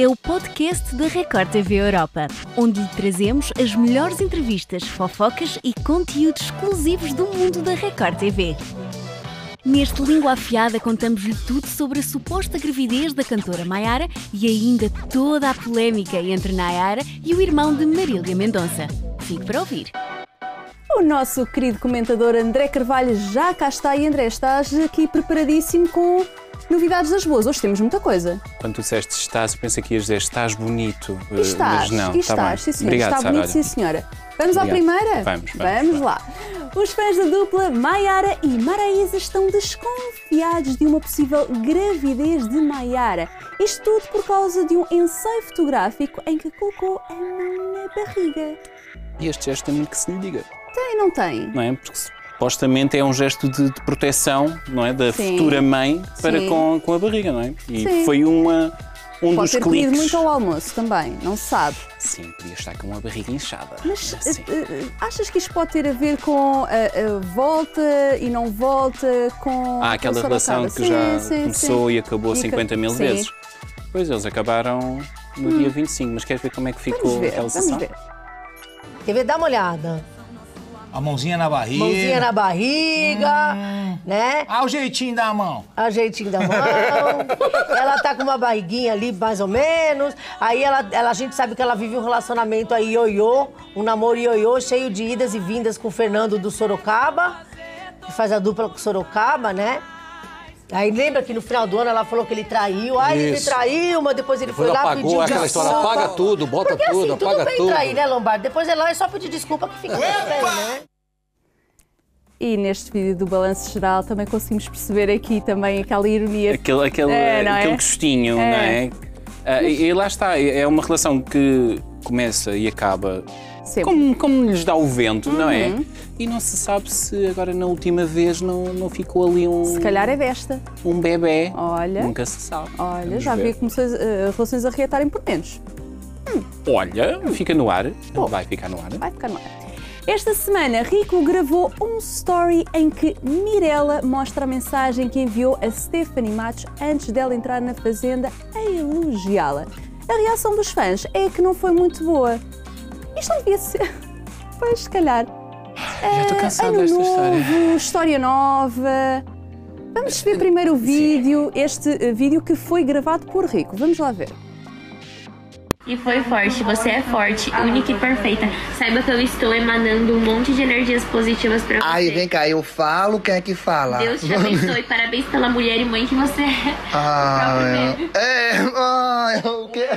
é o podcast da Record TV Europa, onde lhe trazemos as melhores entrevistas, fofocas e conteúdos exclusivos do mundo da Record TV. Neste Língua Afiada contamos-lhe tudo sobre a suposta gravidez da cantora Maiara e ainda toda a polémica entre Nayara e o irmão de Marília Mendonça. Fique para ouvir. O nosso querido comentador André Carvalho já cá está e André, estás aqui preparadíssimo com novidades das boas. Hoje temos muita coisa. Quando tu disseste estás, pensei que ias dizer estás bonito. E estás, mas não, e está estás, bem. sim senhora. Obrigado, está Sara, bonito, sim olha. senhora. Vamos à Obrigado. primeira? Vamos, vamos, lá. Os fãs da dupla Maiara e Maraísa estão desconfiados de uma possível gravidez de Maiara. Isto tudo por causa de um ensaio fotográfico em que colocou a mão na barriga. E este gesto tem muito que se lhe diga, Tem, não tem? não é? Porque supostamente é um gesto de, de proteção, não é? Da Sim. futura mãe para Sim. com, com a barriga, não é? E Sim. foi uma, um Pode dos ter cliques. muito ao almoço também, não se sabe. Sim, podia estar com uma barriga inchada. Mas Assim. eh, eh, achas que isto pode ter a ver com a, a volta e não volta com. Há aquela relação que já Sim, sim, começou sim. e acabou E 50 mil sim. vezes. Pois eles acabaram no dia 25, mas queres ver como é que ficou Vamos ver, aquela vamos sessão? ver. Quer ver? Dá uma olhada. A mãozinha na barriga. Mãozinha na barriga, né? Ah, o jeitinho da mão. A jeitinho da mão. ela tá com uma barriguinha ali, mais ou menos. Aí ela, ela, a gente sabe que ela vive um relacionamento aí ioiô, um namoro ioiô, cheio de idas e vindas com o Fernando do Sorocaba, que faz a dupla com o Sorocaba, né? Aí lembra que no final do ano ela falou que ele traiu. Ai, ele me traiu, mas depois ele Depois foi lá apagou pediu aquela desculpa. história, apaga tudo, bota Porque tudo, assim, tudo apaga bem tudo. trair, né, Lombardo? Depois é lá, é só pedir desculpa que fica tudo bem, né? E neste vídeo do Balanço Geral também conseguimos perceber aqui também aquela ironia. Aquele, aquele, É, não é? aquele gostinho, É. não é? Ah, e, e lá está, é uma relação que começa e acaba Sempre. como, como lhes dá o vento, não é? Uhum. E não se sabe se agora na última vez não, não ficou ali um, Se calhar é desta. um bebê. Olha. Nunca se sabe. Olha, Vamos já ver. vi que começou as eh, relações a reatarem por menos. Olha, fica no ar. Bom. Vai ficar no ar. Vai ficar no ar. Esta semana, Rico gravou um story em que Mirella mostra a mensagem que enviou a Stephanie Matos antes dela entrar na Fazenda a elogiá-la. A reação dos fãs é que não foi muito boa. Isto não devia ser. Pois, se calhar. Já estou cansado ano desta novo, história. história nova. Vamos ver primeiro o vídeo, este eh, vídeo que foi gravado por Rico. Vamos lá ver. E foi forte, você é forte, única e perfeita. Saiba que eu estou emanando um monte de energias positivas pra você. Aí, vem cá, eu falo, quem é que fala? Deus te abençoe, parabéns pela mulher e mãe que você é. Ah, é, ai, o quê?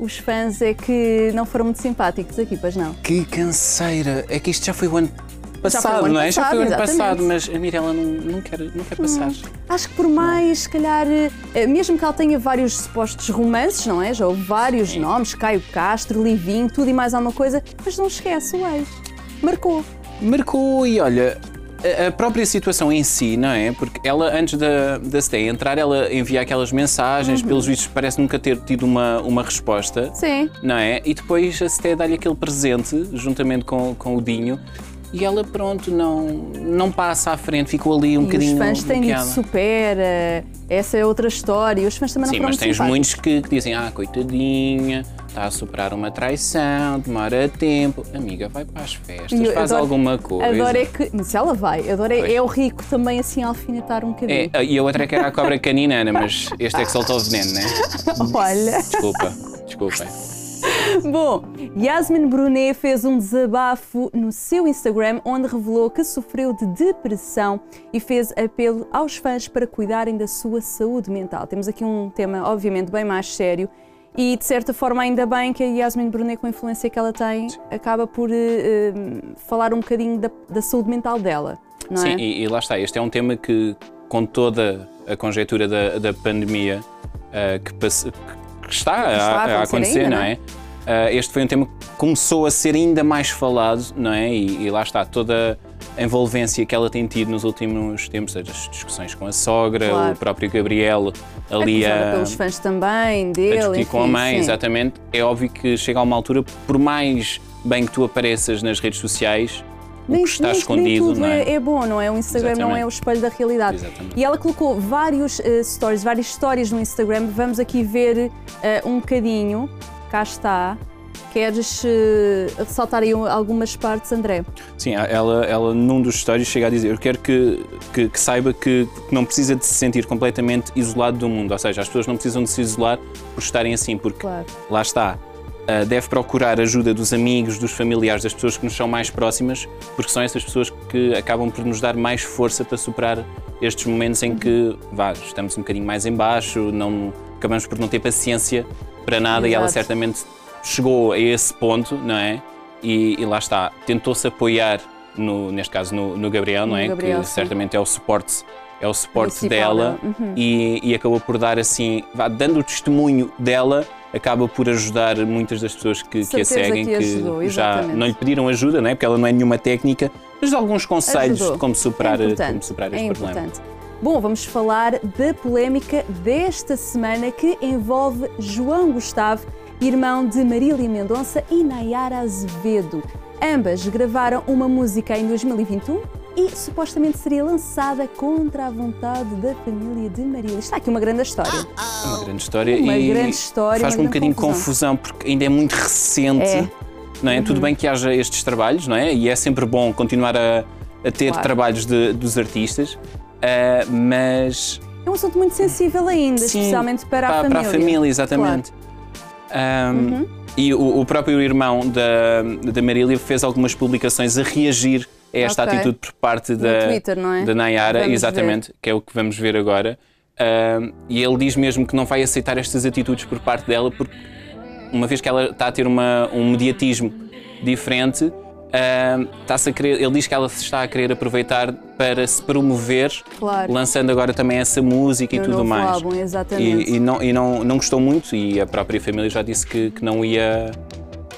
Os fãs é que não foram muito simpáticos aqui, pois não? Que canseira. É que isto já foi o ano passado, não é? já foi o ano passado, mas a Mirella não, não, quer, não quer passar. Acho que por mais, se calhar, eh, mesmo que ela tenha vários supostos romances, não é? Já houve vários nomes, Caio Castro, Livinho, tudo e mais alguma coisa, mas não esquece o ex. Marcou. Marcou e olha, a- própria situação em si, não é? Porque ela, antes da, da Stay entrar, ela envia aquelas mensagens, pelos vistos parece nunca ter tido uma, uma resposta, Sim. não é? E depois a Stay dá-lhe aquele presente, juntamente com, com o Dinho, e ela, pronto, não, não passa à frente, ficou ali um E os bocadinho fãs têm dito supera, essa é outra história. E os fãs também não Sim, mas tens simpáticos. muitos que, que dizem, ah, coitadinha, está a superar uma traição, demora tempo. Amiga, vai para as festas, eu faz adoro- alguma coisa. Adoro é que. Mas ela vai, adoro é, é o rico também assim a alfinetar um bocadinho. É, e a outra é que era a cobra caninana, mas este é que soltou o veneno, né? Olha. Desculpa, desculpem. Bom, Yasmin Brunet fez um desabafo no seu Instagram onde revelou que sofreu de depressão e fez apelo aos fãs para cuidarem da sua saúde mental. Temos aqui um tema, obviamente, bem mais sério e, de certa forma, ainda bem que a Yasmin Brunet, com a influência que ela tem, acaba por eh, falar um bocadinho da, da saúde mental dela, não Sim, é? e, e lá está, este é um tema que, com toda a conjectura da, da pandemia ah, que, passe- que está, a, a acontecer, ainda, não é? Ah, este foi um tema que começou a ser ainda mais falado, não é? E, e lá está, toda a envolvência que ela tem tido nos últimos tempos, as discussões com a sogra, Claro. o próprio Gabriel ali Acusada a, pelos fãs também, a dele, discutir com a mãe, sim. exatamente. É óbvio que chega a uma altura, por mais bem que tu apareças nas redes sociais, o que está nem, escondido, nem tudo não é? é, bom, não é? O Instagram não é Exatamente. o espelho da realidade. Exatamente. E ela colocou vários eh, stories, várias histórias no Instagram. Vamos aqui ver eh, um bocadinho. Cá está. Queres eh, ressaltar aí algumas partes, André? Sim, ela, ela num dos stories chega a dizer: Eu quero que, que, que saiba que, que não precisa de se sentir completamente isolado do mundo. Ou seja, as pessoas não precisam de se isolar por estarem assim, porque Claro. lá está. ah, deve procurar ajuda dos amigos, dos familiares, das pessoas que nos são mais próximas, porque são essas pessoas que acabam por nos dar mais força para superar estes momentos em que vá, estamos um bocadinho mais em baixo, não, acabamos por não ter paciência para nada e ela Exato. certamente chegou a esse ponto, não é? E, e lá está, tentou-se apoiar, no, neste caso no, no Gabriel, não No é? Gabriel, que sim. certamente é o suporte, é o suporte Principal dela. Uhum. e, e acabou por dar assim, vá, dando o testemunho dela, acaba por ajudar muitas das pessoas que, que a seguem, que ajudou, já não lhe pediram ajuda, não é? Porque ela não é nenhuma técnica, mas alguns conselhos Ajudou. de como superar, é como superar é este problema. importante. Bom, vamos falar da polémica desta semana que envolve João Gustavo, irmão de Marília Mendonça e Nayara Azevedo. Ambas gravaram uma música em 2021 e supostamente seria lançada contra a vontade da família de Marília. Está aqui uma grande história. Uma grande história Uma e grande história, faz-me um bocadinho confusão. porque ainda é muito recente. É. Uhum. Não é? Tudo bem que haja estes trabalhos, não é? E é sempre bom continuar a, a ter Claro. trabalhos de- dos artistas, ah, mas É um assunto muito sensível ainda, Sim, especialmente para, a para, família. para a família, exatamente. Ahm, E o, o próprio irmão da, da Marília fez algumas publicações a reagir a esta Ok. atitude por parte da, Twitter, é? da Nayara, Vamos exatamente, que é o que vamos ver agora. Ahm, e ele diz mesmo que não vai aceitar estas atitudes por parte dela, porque uma vez que ela está a ter uma, um mediatismo diferente, ahm, está-se a querer, ele diz que ela se está a querer aproveitar para se promover, Claro. lançando agora também essa música e No tudo mais. álbum, exatamente. E, e não, e não, não gostou muito e a própria família já disse que, que não ia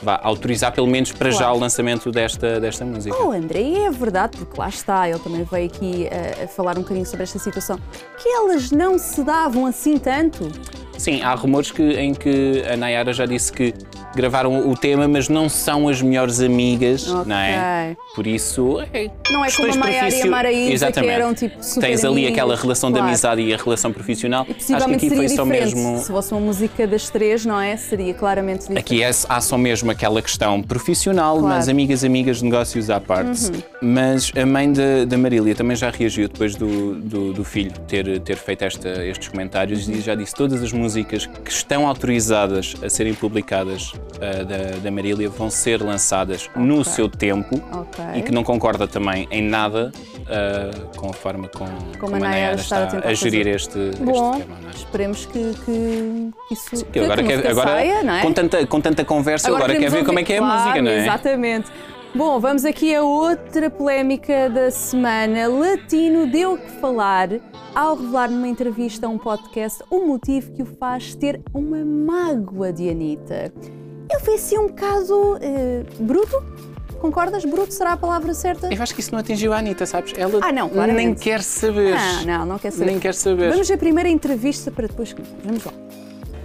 vá, autorizar, pelo menos para já, Claro. o lançamento desta, desta música. Oh, André, é verdade, porque lá está, ele também veio aqui eh, a falar um bocadinho sobre esta situação, que elas não se davam assim tanto. Sim, há rumores que, em que a Nayara já disse que gravaram o tema, mas não são as melhores amigas, não é? Por isso, é Não é como a Maiara e a Maraísa, que Exatamente. eram tipo super Tens ali aquela relação claro. de amizade e a relação profissional. E Acho que possivelmente aqui seria foi só diferente. mesmo. Se fosse uma música das três, não é? Seria claramente diferente. Aqui é, há só mesmo aquela questão profissional, Claro. Uhum. mas amigas, amigas, negócios à parte. Mas a mãe da, Marília também já reagiu depois do, do, do filho ter, ter feito esta, estes comentários e já disse todas as músicas que estão autorizadas a serem publicadas ah, da, da Marília vão ser lançadas no seu tempo Ok. e que não concorda também em nada ah, com a forma com, como, a Nayara está a está a gerir este, este Bom, tema. é? esperemos que, que isso Que agora, quer, música agora saia, não é? com, tanta, com tanta conversa, agora, quer queremos ver como é ouvir. que é a Claro, música, não é? Exatamente. Bom, vamos aqui a outra polémica da semana. Latino deu que falar ao revelar numa entrevista a um podcast o motivo que o faz ter uma mágoa de Anitta. Ele foi assim um bocado eh, bruto? Concordas? Bruto será a palavra certa? Eu acho que isso não atingiu a Anitta, sabes? Ela Ah, não, claramente. nem quer saber. Ah, não, não quer saber. Nem quer saber. Vamos ver primeiro a entrevista para depois. Vamos lá.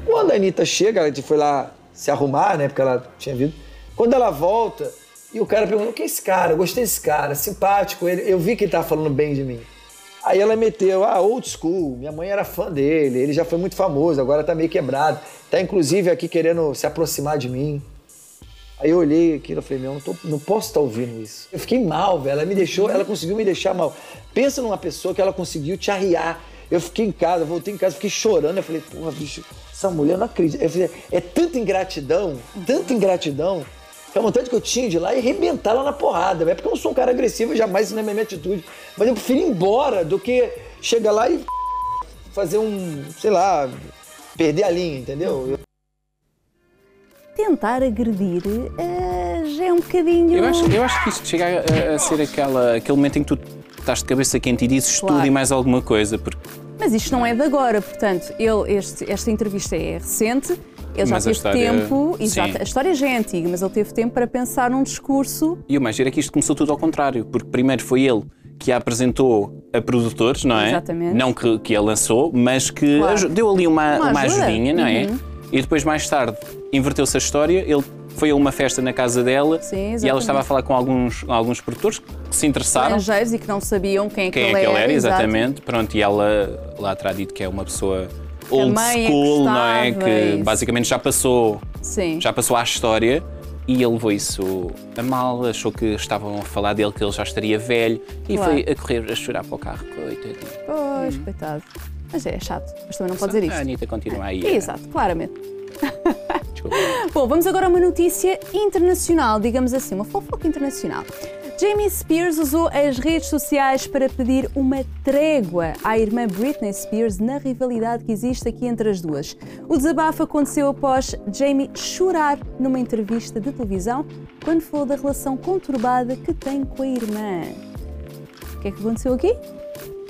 Quando a Anitta chega, ela foi lá se arrumar, né? Porque ela tinha vindo. Quando ela volta, e o cara perguntou: quem é esse cara? Eu gostei desse cara, simpático. Ele, eu vi que ele tava falando bem de mim. Aí ela meteu, ah, old school, minha mãe era fã dele, ele já foi muito famoso, agora tá meio quebrado. Tá inclusive aqui querendo se aproximar de mim. Aí eu olhei aquilo e falei, meu, eu não, tô- não posso estar ouvindo isso. Eu fiquei mal, velho. Ela me deixou, ela conseguiu me deixar mal. Pensa numa pessoa que ela conseguiu te arriar. Eu fiquei em casa, voltei em casa, fiquei chorando. Eu falei, porra, bicho, essa mulher eu não acredito. Eu falei, é tanta ingratidão, tanta ingratidão, que a vontade que eu tinha de ir lá e arrebentar lá na porrada. É porque eu não sou um cara agressivo, jamais isso não é minha atitude. Mas eu prefiro ir embora do que chegar lá e fazer um, sei lá, perder a linha, entendeu? Eu- Tentar agredir eh, já é um bocadinho. Eu acho, eu acho que isto chega a, a ser aquela, aquele momento em que tu estás de cabeça quente e dizes Claro. tudo e mais alguma coisa. Porque Mas isto não é de agora, portanto, ele, este- esta entrevista é recente, ele já Mas teve história- tempo, exato, a história já é antiga, mas ele teve tempo para pensar num discurso. E o mais giro é que isto começou tudo ao contrário, porque primeiro foi ele que a apresentou a produtores, não é? Exatamente. Não que, que a lançou, mas que Claro. deu ali uma, Uma uma ajudinha, não é? Uhum. E depois, mais tarde, inverteu-se a história. Ele foi a uma festa na casa dela Sim, e ela estava a falar com alguns, alguns produtores que se interessaram. Estrangeiros e que não sabiam quem é que Quem é ele que ele era, exato. exatamente. Pronto, e ela lá terá dito que é uma pessoa old é school, não é? Que isso. basicamente já passou, Sim. já passou à história e ele levou isso a mal, achou que estavam a falar dele, que ele já estaria velho e Claro. foi a correr a chorar para o carro. Coitadinho. Pois, coitado. Mas é chato, mas também não pode dizer A isto. Anitta continua aí. é, Exato, claramente. Desculpa. Bom, vamos agora a uma notícia internacional, digamos assim, uma fofoca internacional. Jamie Spears usou as redes sociais para pedir uma trégua à irmã Britney Spears na rivalidade que existe aqui entre as duas. O desabafo aconteceu após Jamie chorar numa entrevista de televisão quando falou da relação conturbada que tem com a irmã. O que é que aconteceu aqui?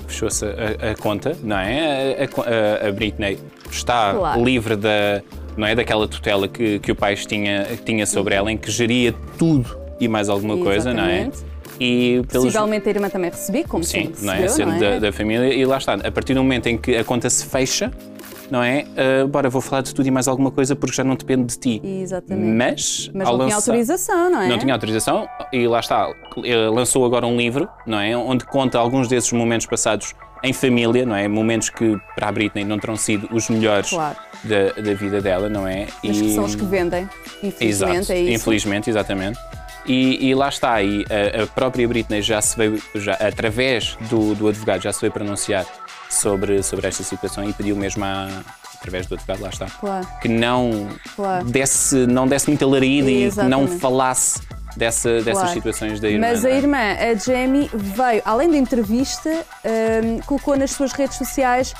Fechou-se a, a conta, não é? A, a- a- Britney está Claro. livre da, não é? daquela tutela que, que o pai tinha, tinha sobre ela, em que geria tudo e mais alguma coisa, não é? Exatamente. E pelos, Possivelmente a irmã também recebia, como Sim, não é? Sendo é? Da, da família, e lá está. A partir do momento em que a conta se fecha, não é? Ah, bora, vou falar de tudo e mais alguma coisa porque já não depende de ti. Exatamente. Mas, Mas não tinha lançar- autorização, não é? Não tinha autorização e lá está. eh, Lançou agora um livro, não é? Onde conta alguns desses momentos passados em família, não é? Momentos que para a Britney não terão sido os melhores Claro. da, da vida dela, não é? Mas que são os que vendem, infelizmente, Exato, é isso. infelizmente, exatamente. E, e lá está, e a, a própria Britney já se veio, já, através do, do advogado, já se veio pronunciar sobre, sobre esta situação e pediu mesmo a, através do advogado, lá está, Claro. que não Claro. desse, não desse muita larida e que não falasse dessa, dessas Claro. situações da irmã. Mas a é? irmã, a Jamie, veio, além da entrevista, hum, colocou nas suas redes sociais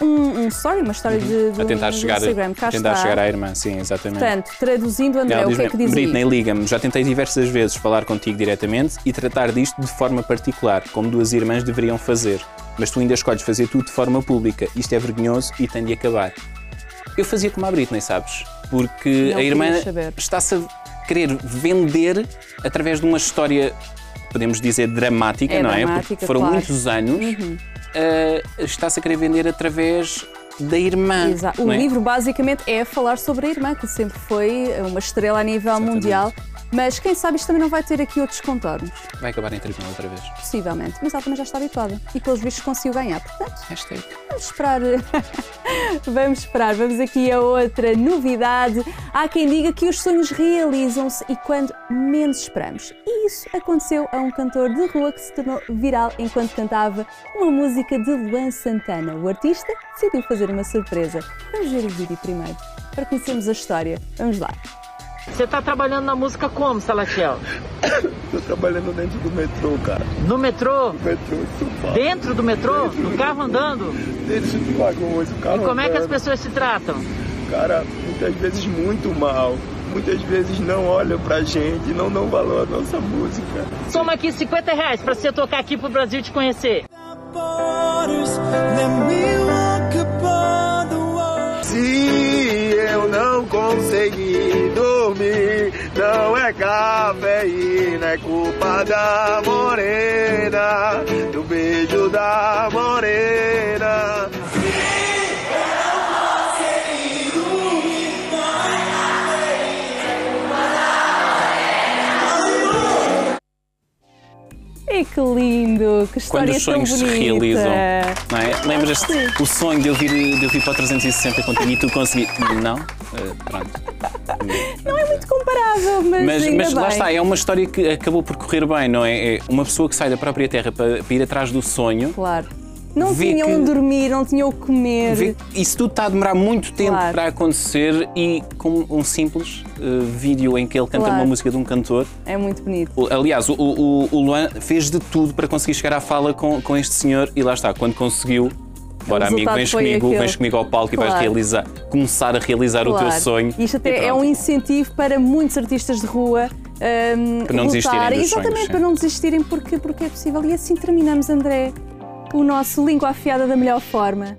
um, um story, uma história de, de Uhum. a tentar do chegar, Instagram. Cá tentar está. chegar à irmã, sim, exatamente. Portanto, traduzindo, André, o que é que diz Britney, liga-me. Já tentei diversas vezes falar contigo diretamente e tratar disto de forma particular, como duas irmãs deveriam fazer. Mas tu ainda escolhes fazer tudo de forma pública. Isto é vergonhoso e tem de acabar. Eu fazia como a Britney, sabes? Porque Não a irmã está-se a querer vender através de uma história, podemos dizer, dramática, É não é? dramática, Porque foram claro. Uhum. muitos anos. eh, está-se a querer vender através da irmã. Exato. O é? livro basicamente é falar sobre a irmã, que sempre foi uma estrela a nível Exatamente. mundial. Mas quem sabe isto também não vai ter aqui outros contornos, Vai acabar em tribunal outra vez. possivelmente. Mas ela também já está habituada e pelos vistos conseguiu ganhar. Portanto, Hashtag. Vamos esperar. Vamos esperar. Vamos aqui a outra novidade. Há quem diga que os sonhos realizam-se e quando menos esperamos. E isso aconteceu a um cantor de rua que se tornou viral enquanto cantava uma música de Luan Santana. O artista decidiu fazer uma surpresa. Vamos ver o vídeo primeiro para conhecermos a história. Vamos lá. Você tá trabalhando na música como, Salatiel? Tô trabalhando dentro do metrô, cara. No metrô? Metrô, São Dentro do metrô? No carro andando? Dentro de vagões, o E carro como é que as andando. pessoas se tratam? Cara, muitas vezes muito mal. Muitas vezes não olham pra gente, não dão valor à nossa música. Toma aqui 50 reais pra você tocar aqui pro Brasil te conhecer. É cafeína, é culpa da morena, do beijo da morena. Que lindo! Que história Quando os sonhos se realizam, não é? Lembras-te o sonho de eu, vir, de eu vir para o 360 contigo e tu consegui. Não? Eh, pronto. Não é muito comparável, mas, Mas, mas lá está, é uma história que acabou por correr bem, não é? É uma pessoa que sai da própria terra para, para ir atrás do sonho. Claro. Não tinham que- onde dormir, não tinham o que comer. Vê, isso tudo está a demorar muito tempo Claro. para acontecer e com um simples eh, vídeo em que ele canta Claro. uma música de um cantor. É muito bonito. O- Aliás, o, o, o Luan fez de tudo para conseguir chegar à fala com, com este senhor e lá está, quando conseguiu. Bora, amigo, vens comigo, aquele. vens comigo ao palco e vais Claro. realizar, começar a realizar o teu Claro. sonho. Isto até é um incentivo para muitos artistas de rua hum, Para não desistirem lutarem. dos Exatamente, sonhos, para não desistirem, porque, porque é possível. E assim terminamos, André, o nosso língua afiada da melhor forma.